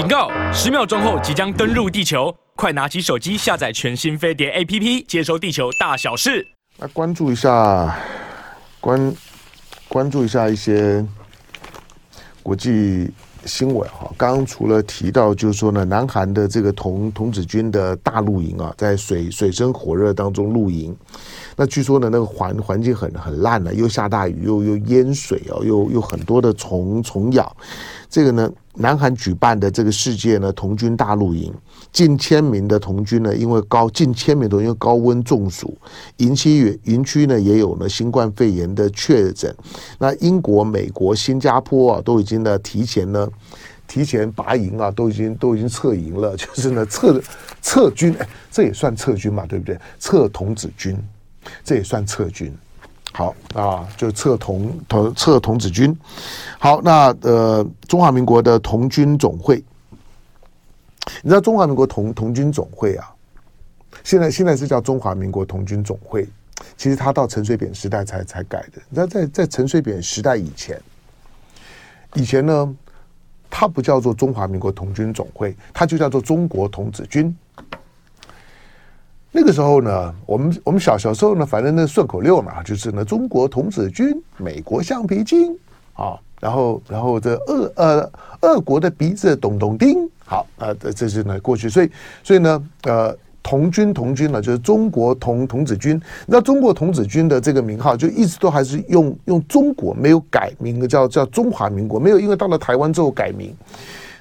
警告！十秒钟后即将登陆地球，快拿起手机下载全新飞碟 APP，接收地球大小事。来关注一下，关关注一下一些国际新闻哈。刚刚除了提到，就是说呢，南韩的这个童童子军的大露营啊，在水水深火热当中露营。那据说呢，那个环环境很很烂了，又下大雨，又又淹水哦，又又很多的虫虫咬。这个呢，南韩举办的这个世界呢童军大露营，近千名的童军呢，因为高近千名都因为高温中暑，营区营区呢也有呢新冠肺炎的确诊。那英国、美国、新加坡啊，都已经呢提前呢提前拔营啊，都已经都已经撤营了，就是呢撤撤军，哎，这也算撤军嘛，对不对？撤童子军，这也算撤军。好啊，就撤童童撤童子军。好，那呃，中华民国的童军总会，你知道中华民国童童军总会啊？现在现在是叫中华民国童军总会，其实他到陈水扁时代才才改的。你知道在在陈水扁时代以前，以前呢，他不叫做中华民国童军总会，他就叫做中国童子军。那个时候呢，我们我们小小时候呢，反正那顺口溜嘛，就是呢，中国童子军，美国橡皮筋啊，然后然后这俄呃俄国的鼻子咚咚叮，好啊，这这是呢过去，所以所以呢，呃，童军童军呢，就是中国童童子军，那中国童子军的这个名号就一直都还是用用中国，没有改名的，叫叫中华民国，没有因为到了台湾之后改名。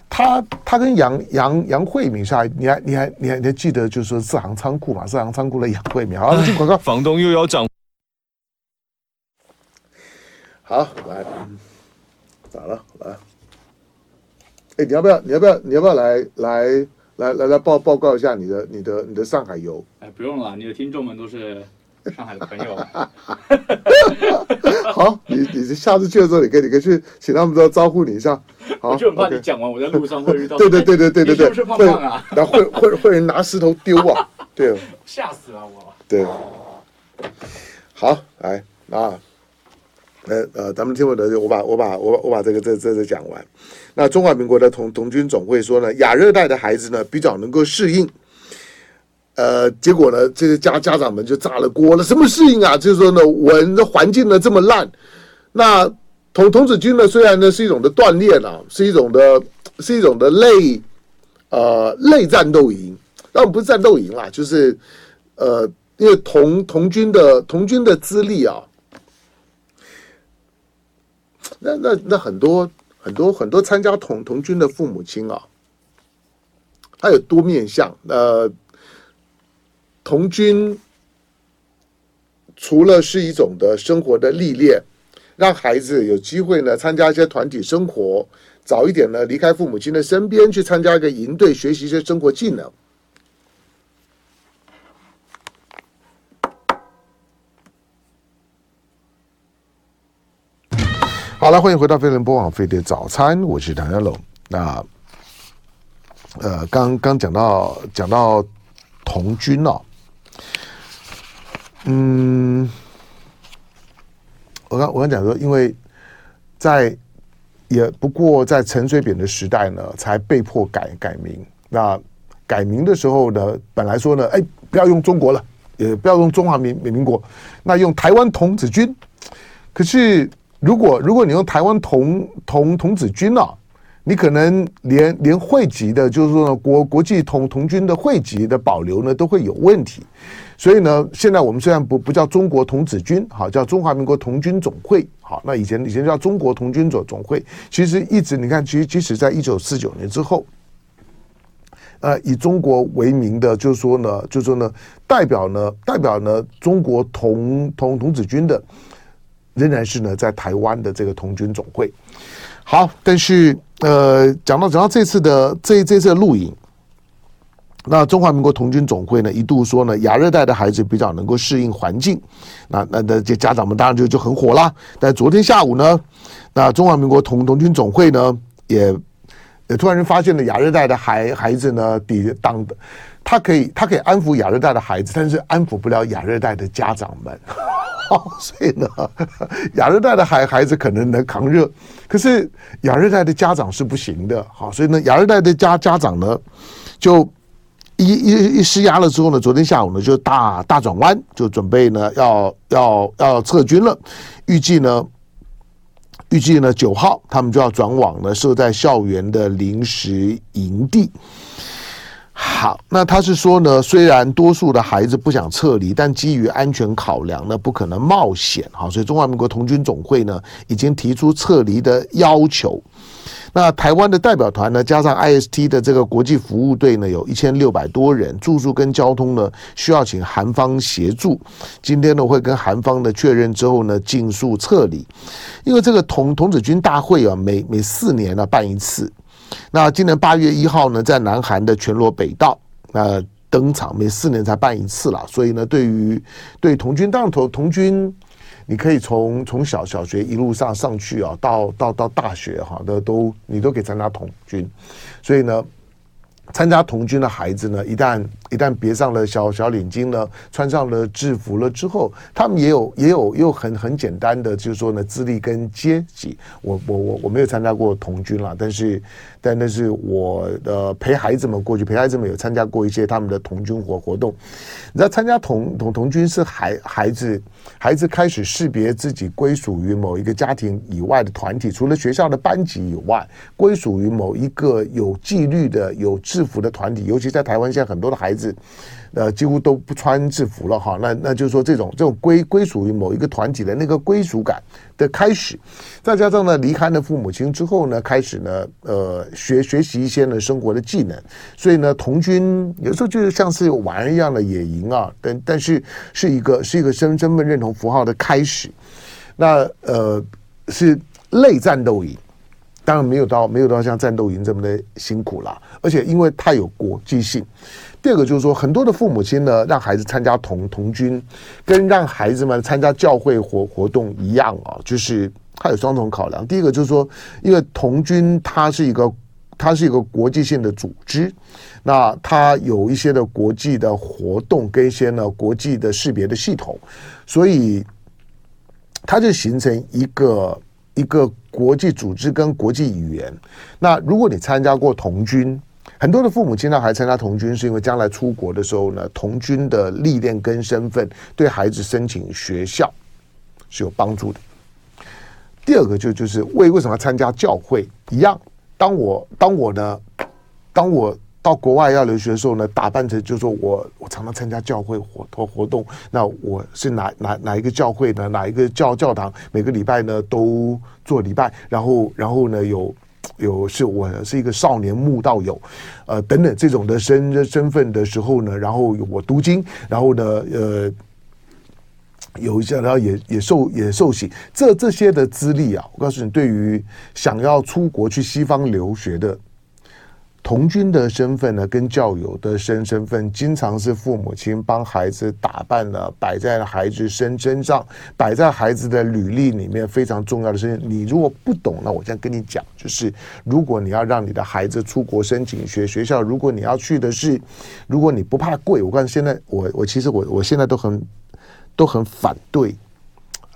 他他跟杨杨杨慧敏下，你还你还你还你还记得就是说四行仓库嘛？四行仓库的杨慧敏，好，进广告，房东又要涨。好，来，咋了？来，哎，你要不要？你要不要？你要不要来来来来来报报告一下你的你的你的上海游？哎，不用了，你的听众们都是。上海的朋友，好，你你下次去的时候，你可以你可以去请他们都招呼你一下。好，我就很怕你讲完，我在路上会遇到。对对对对对对对，是不是胖胖啊？然后会会会人拿石头丢啊，对，吓死了我。对，好，来啊，呃呃，咱们听我的，我把我把我我把这个这这这讲完。那中华民国的童童军总会说呢，亚热带的孩子呢比较能够适应。呃，结果呢，这些家家长们就炸了锅了。什么适应啊？就是说呢，闻的环境呢这么烂，那童童子军呢，虽然呢是一种的锻炼啊，是一种的，是一种的类呃类战斗营，但不是战斗营啦，就是呃，因为童童军的童军的资历啊，那那那很多很多很多参加童童军的父母亲啊，他有多面相呃。童军除了是一种的生活的历练，让孩子有机会呢参加一些团体生活，早一点呢离开父母亲的身边，去参加一个营队，学习一些生活技能。好了，欢迎回到飞人播网飞碟早餐，我是唐家龙。那呃，刚刚讲到讲到童军哦。嗯，我刚我刚讲说，因为在也不过在陈水扁的时代呢，才被迫改改名。那改名的时候呢，本来说呢，哎，不要用中国了，也不要用中华民民国，那用台湾童子军。可是如果如果你用台湾童童童子军啊，你可能连连会籍的，就是说呢，国国际童童军的会籍的保留呢，都会有问题。所以呢，现在我们虽然不不叫中国童子军，好叫中华民国童军总会，好，那以前以前叫中国童军总总会，其实一直你看，其实即使在一九四九年之后，呃，以中国为名的，就是说呢，就是说呢，代表呢，代表呢，中国童童童子军的，仍然是呢，在台湾的这个童军总会。好，但是呃，讲到讲到这次的这这次的录影。那中华民国童军总会呢，一度说呢，亚热带的孩子比较能够适应环境，那那那这家长们当然就就很火啦。但昨天下午呢，那中华民国童童军总会呢，也也突然发现了亚热带的孩孩子呢，抵挡的，他可以他可以安抚亚热带的孩子，但是安抚不了亚热带的家长们。所以呢，亚热带的孩孩子可能能扛热，可是亚热带的家长是不行的，好，所以呢，亚热带的家家长呢，就一一一施压了之后呢，昨天下午呢就大大转弯，就准备呢要要要撤军了，预计呢。预计呢，九号他们就要转往呢设在校园的临时营地。好，那他是说呢，虽然多数的孩子不想撤离，但基于安全考量呢，不可能冒险。好，所以中华民国童军总会呢已经提出撤离的要求。那台湾的代表团呢，加上 IST 的这个国际服务队呢，有一千六百多人，住宿跟交通呢需要请韩方协助。今天呢会跟韩方的确认之后呢，尽速撤离。因为这个童童子军大会啊，每每四年呢办一次。那今年八月一号呢，在南韩的全罗北道呃登场，每四年才办一次了。所以呢，对于对童军当头童军。你可以从从小小学一路上上去啊，到到到大学哈那都你都可以参加童军，所以呢。参加童军的孩子呢，一旦一旦别上了小小领巾了，穿上了制服了之后，他们也有也有又很很简单的，就是说呢，资历跟阶级。我我我我没有参加过童军啦，但是但那是我的陪孩子们过去，陪孩子们有参加过一些他们的童军活活动。你知道参加童童童军是孩孩子孩子开始识别自己归属于某一个家庭以外的团体，除了学校的班级以外，归属于某一个有纪律的有。制服的团体，尤其在台湾，现在很多的孩子，是呃，几乎都不穿制服了哈。那那就是说，这种这种归归属于某一个团体的那个归属感的开始，再加上呢，离开了父母亲之后呢，开始呢，呃，学学习一些呢生活的技能。所以呢，童军有时候就是像是玩一样的野营啊，但但是是一个是一个身身份认同符号的开始。那呃，是类战斗营。当然没有到没有到像战斗营这么的辛苦啦，而且因为太有国际性。第二个就是说，很多的父母亲呢，让孩子参加童童军，跟让孩子们参加教会活活动一样啊，就是它有双重考量。第一个就是说，因为童军它是一个它是一个国际性的组织，那它有一些的国际的活动跟一些呢国际的识别的系统，所以它就形成一个一个。国际组织跟国际语言，那如果你参加过童军，很多的父母亲呢还参加童军，是因为将来出国的时候呢，童军的历练跟身份对孩子申请学校是有帮助的。第二个就就是为为什么要参加教会一样，当我当我呢，当我。到国外要留学的时候呢，打扮成就是说我我常常参加教会活活活动，那我是哪哪哪一个教会呢？哪一个教教堂？每个礼拜呢都做礼拜，然后然后呢有有是我是一个少年慕道友，呃等等这种的身身份的时候呢，然后我读经，然后呢呃有一些然后也也受也受洗，这这些的资历啊，我告诉你，对于想要出国去西方留学的。童军的身份呢，跟教友的身身份，经常是父母亲帮孩子打扮了，摆在了孩子身身上，摆在孩子的履历里面非常重要的事情。你如果不懂，那我现在跟你讲，就是如果你要让你的孩子出国申请学学校，如果你要去的是，如果你不怕贵，我告诉你，现在我我其实我我现在都很都很反对，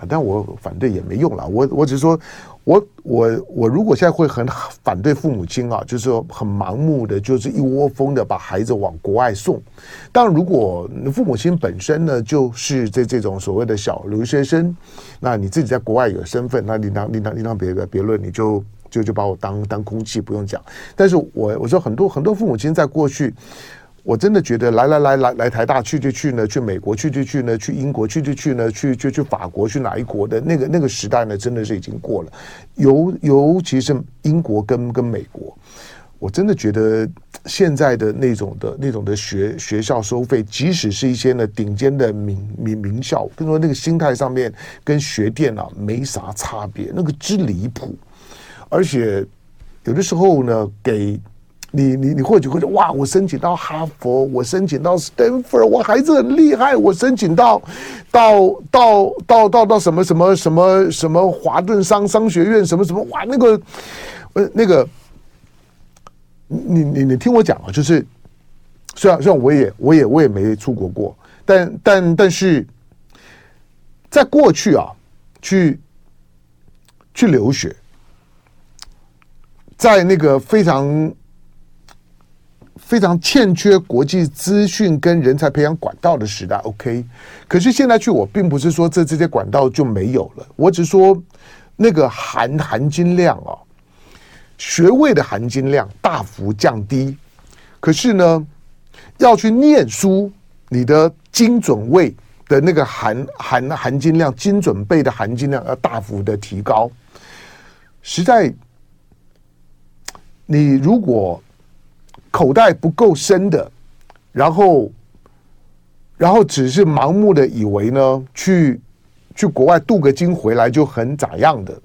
但我反对也没用了，我我只是说。我我我如果现在会很反对父母亲啊，就是说很盲目的，就是一窝蜂的把孩子往国外送。但，如果父母亲本身呢，就是这这种所谓的小留学生，那你自己在国外有身份，那另当另当另当别别论，你就就就把我当当空气不用讲。但是我我说很多很多父母亲在过去。我真的觉得来来来来来台大去就去呢，去美国去就去呢，去英国去就去呢，去就去法国去哪一国的那个那个时代呢，真的是已经过了。尤尤其是英国跟跟美国，我真的觉得现在的那种的那种的学学校收费，即使是一些呢顶尖的名名名校，跟说那个心态上面跟学店啊没啥差别，那个之离谱。而且有的时候呢给。你你你或许会说哇，我申请到哈佛，我申请到 Stanford，我孩子很厉害，我申请到到到到到到什么什么什么什么华顿商商学院什么什么哇，那个呃那个，你你你听我讲啊，就是虽然虽然我也我也我也没出国过，但但但是在过去啊，去去留学，在那个非常非常欠缺国际资讯跟人才培养管道的时代，OK。可是现在去，我并不是说这这些管道就没有了，我只说那个含含金量啊，学位的含金量大幅降低。可是呢，要去念书，你的精准位的那个含含含金量、精准备的含金量要大幅的提高。实在，你如果口袋不够深的，然后，然后只是盲目的以为呢，去去国外镀个金回来就很咋样的，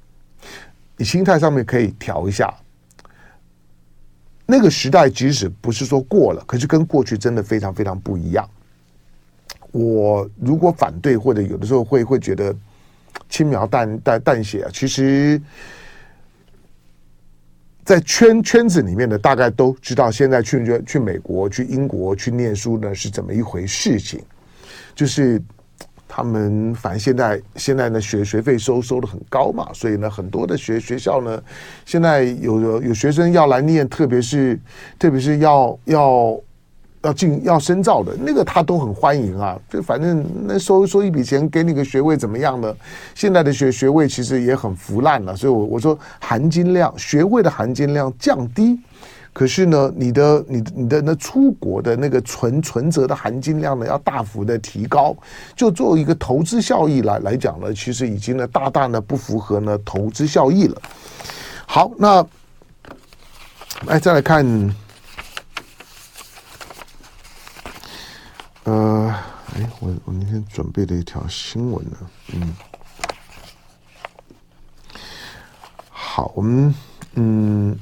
你心态上面可以调一下。那个时代即使不是说过了，可是跟过去真的非常非常不一样。我如果反对或者有的时候会会觉得轻描淡淡淡写啊，其实。在圈圈子里面的大概都知道，现在去去美国、去英国去念书呢是怎么一回事情。就是 他们反正现在现在呢学学费收收的很高嘛，所以呢很多的学学校呢现在有有有学生要来念，特别是特别是要要。要进要深造的那个，他都很欢迎啊。就反正那收收一笔钱给你个学位怎么样呢？现在的学学位其实也很腐烂了，所以我我说含金量学位的含金量降低，可是呢，你的你你的那出国的那个存存折的含金量呢要大幅的提高。就作为一个投资效益来来讲呢，其实已经呢大大呢不符合呢投资效益了。好，那来再来看。呃，哎，我我那天准备了一条新闻呢，嗯，好，我们嗯，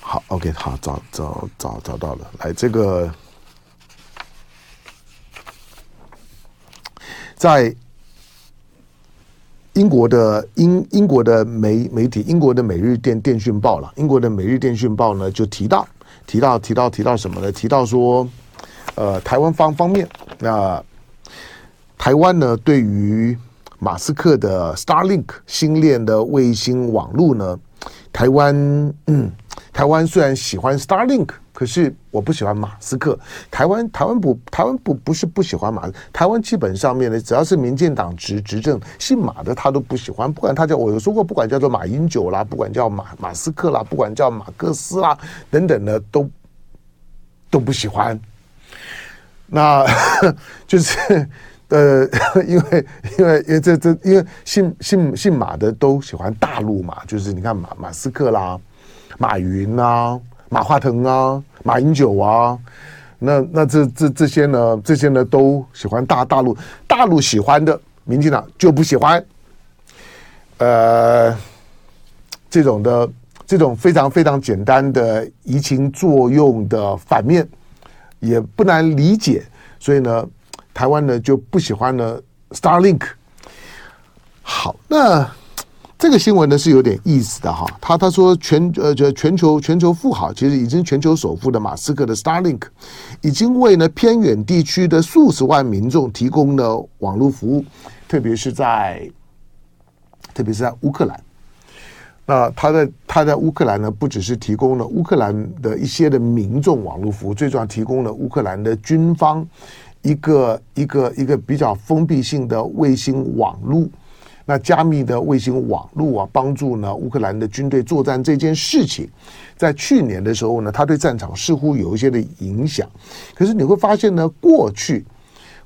好，OK，好，找找找找到了，来这个，在英国的英英国的媒媒体，英国的每日电电讯报了，英国的每日电讯报呢就提到提到提到提到什么呢？提到说。呃，台湾方方面，那、台湾呢，对于马斯克的 Starlink 星链的卫星网络呢，台湾嗯，台湾虽然喜欢 Starlink，可是我不喜欢马斯克。台湾台湾不台湾不不是不喜欢马，台湾基本上面呢，只要是民进党执执政，姓马的他都不喜欢。不管他叫我有说过，不管叫做马英九啦，不管叫马马斯克啦，不管叫马克思啦等等的，都都不喜欢。那 就是呃，因为因为因为这这因为姓姓姓马的都喜欢大陆嘛，就是你看马马斯克啦、马云啊、马化腾啊、马英九啊，那那这这这些呢，这些呢都喜欢大大陆，大陆喜欢的，民进党就不喜欢。呃，这种的这种非常非常简单的移情作用的反面。也不难理解，所以呢，台湾呢就不喜欢呢 Starlink。好，那这个新闻呢是有点意思的哈。他他说全呃就全球全球富豪，其实已经全球首富的马斯克的 Starlink，已经为呢偏远地区的数十万民众提供了网络服务，特别是在特别是在乌克兰。那他在他在乌克兰呢，不只是提供了乌克兰的一些的民众网络服务，最重要提供了乌克兰的军方一个一个一个比较封闭性的卫星网络，那加密的卫星网络啊，帮助呢乌克兰的军队作战这件事情，在去年的时候呢，他对战场似乎有一些的影响，可是你会发现呢，过去。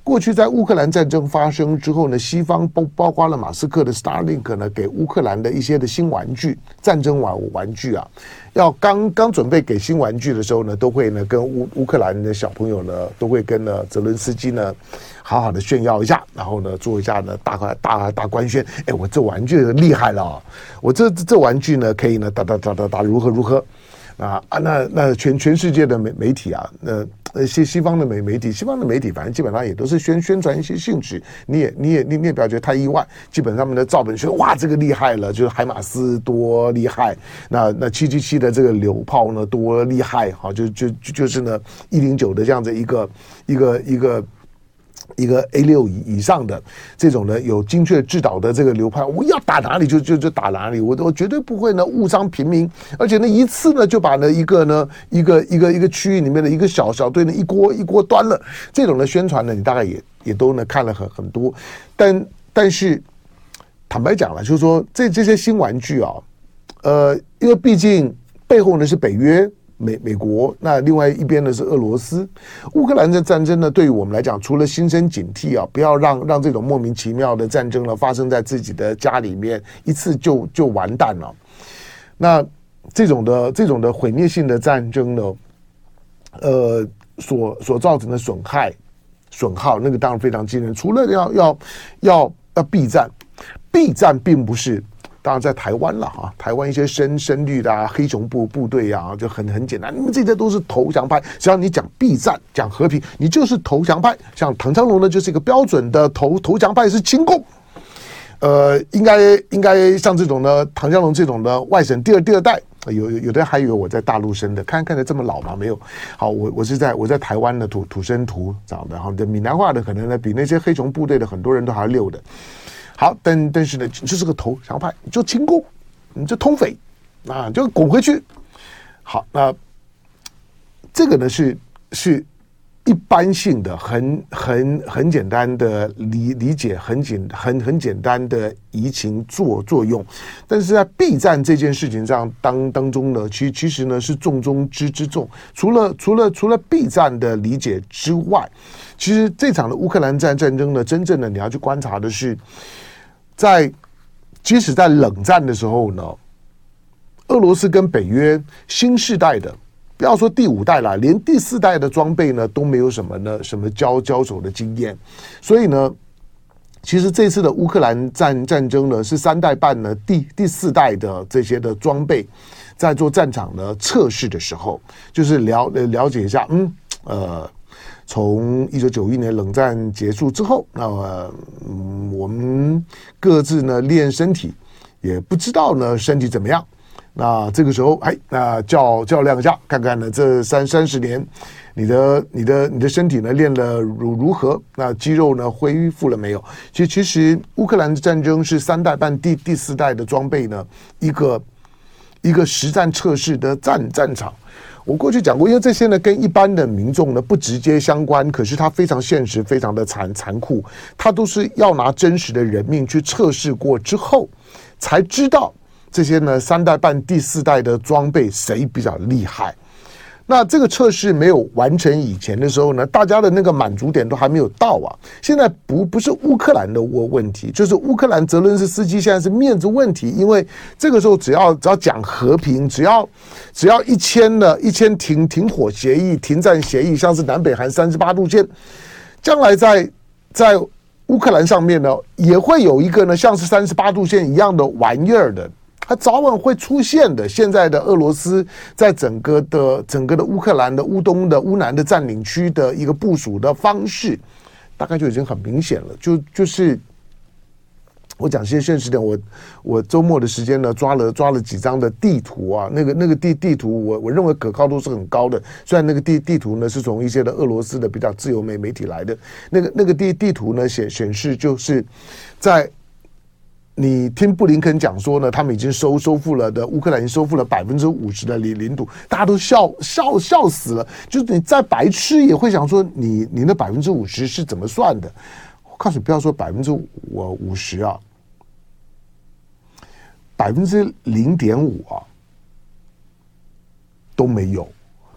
过去在乌克兰战争发生之后呢，西方包包括了马斯克的 Starlink 呢，给乌克兰的一些的新玩具、战争玩玩具啊，要刚刚准备给新玩具的时候呢，都会呢跟乌乌克兰的小朋友呢，都会跟呢泽伦斯基呢好好的炫耀一下，然后呢做一下呢大官大大官宣，哎，我这玩具厉害了啊，我这这玩具呢可以呢打打打打打如何如何。啊啊，那那全全世界的媒媒体啊，那西西方的媒媒体，西方的媒体，反正基本上也都是宣宣传一些兴趣。你也你也你你也不要觉得太意外，基本上面的照本宣哇，这个厉害了，就是海马斯多厉害，那那七七七的这个榴炮呢多厉害，好就就就是呢一零九的这样子一个一个一个一个 A 六以以上的这种呢有精确制导的这个流派，我要打哪里就就就打哪里，我我绝对不会呢误伤平民，而且呢一次呢就把呢一个呢一个一个一个区域里面的一个小小队呢一锅一锅端了，这种的宣传呢你大概也也都呢看了很很多，但但是坦白讲了，就是说这这些新玩具啊，呃，因为毕竟背后呢是北约。美美国，那另外一边呢是俄罗斯，乌克兰的战争呢，对于我们来讲，除了心生警惕啊，不要让让这种莫名其妙的战争呢发生在自己的家里面，一次就就完蛋了。那这种的这种的毁灭性的战争呢，呃，所所造成的损害损耗，那个当然非常惊人。除了要要要要避战，避战并不是。当然，在台湾了哈，台湾一些深深绿的啊，黑熊部部队啊，就很很简单，你们这些都是投降派。只要你讲避战、讲和平，你就是投降派。像唐昌龙呢，就是一个标准的投投降派，是亲共。呃，应该应该像这种呢，唐湘龙这种的外省第二第二代，有有的人还以为我在大陆生的，看看着这么老吗？没有。好，我我是在我在台湾的土土生土长的哈，这闽南话的可能呢，比那些黑熊部队的很多人都还要溜的。好，但但是呢，就是个投降派，你就清共，你就通匪，啊，就滚回去。好，那这个呢是是一般性的，很 很很简单的理理解，很简很很简单的移情作作用。但是在 B 战这件事情上当当中呢，其其实呢是重中之之重。除了除了除了 B 战的理解之外，其实这场的乌克兰战战争呢，真正的你要去观察的是。在即使在冷战的时候呢，俄罗斯跟北约新世代的，不要说第五代了，连第四代的装备呢都没有什么呢，什么交交手的经验。所以呢，其实这次的乌克兰战战争呢，是三代半呢第第四代的这些的装备，在做战场的测试的时候，就是了了解一下，嗯，呃。从一九九一年冷战结束之后，那么我们各自呢练身体，也不知道呢身体怎么样。那这个时候，哎，那较较量一下，看看呢这三三十年，你的你的你的身体呢练了如如何？那肌肉呢恢复了没有？其实其实乌克兰的战争是三代半第第四代的装备呢，一个一个实战测试的战战场。我过去讲过，因为这些呢跟一般的民众呢不直接相关，可是它非常现实，非常的残残酷，它都是要拿真实的人命去测试过之后，才知道这些呢三代半第四代的装备谁比较厉害。那这个测试没有完成以前的时候呢，大家的那个满足点都还没有到啊。现在不不是乌克兰的问问题，就是乌克兰泽伦斯斯基现在是面子问题，因为这个时候只要只要讲和平，只要只要一签了一签停停火协议、停战协议，像是南北韩三十八度线，将来在在乌克兰上面呢，也会有一个呢像是三十八度线一样的玩意儿的。它早晚会出现的。现在的俄罗斯在整个的整个的乌克兰的乌东的乌南的占领区的一个部署的方式，大概就已经很明显了。就就是我讲些现实点，我我周末的时间呢，抓了抓了几张的地图啊，那个那个地地图，我我认为可靠度是很高的。虽然那个地地图呢是从一些的俄罗斯的比较自由媒媒体来的，那个那个地地图呢显显示就是在。你听布林肯讲说呢，他们已经收收复了的乌克兰已经收复了百分之五十的领领土，大家都笑笑笑死了。就是你再白痴也会想说你，你那百分之五十是怎么算的？我告诉你，不要说百分之五五十啊，百分之零点五啊都没有。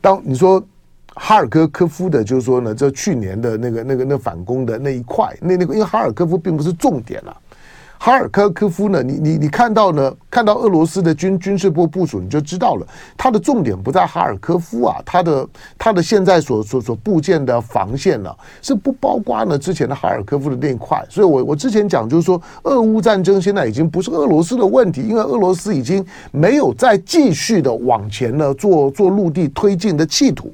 当你说哈尔科科夫的，就是说呢，这去年的那个那个那反攻的那一块，那那个因为哈尔科夫并不是重点啊。哈尔科科夫呢？你你你看到呢？看到俄罗斯的军军事部部署，你就知道了。它的重点不在哈尔科夫啊，它的它的现在所所所部建的防线呢，是不包括呢之前的哈尔科夫的那一块。所以我我之前讲就是说，俄乌战争现在已经不是俄罗斯的问题，因为俄罗斯已经没有再继续的往前呢做做陆地推进的企图。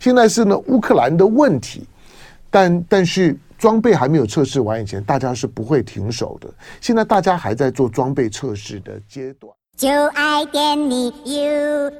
现在是呢乌克兰的问题，但但是。装备还没有测试完以前，大家是不会停手的。现在大家还在做装备测试的阶段。就爱点你 UFO。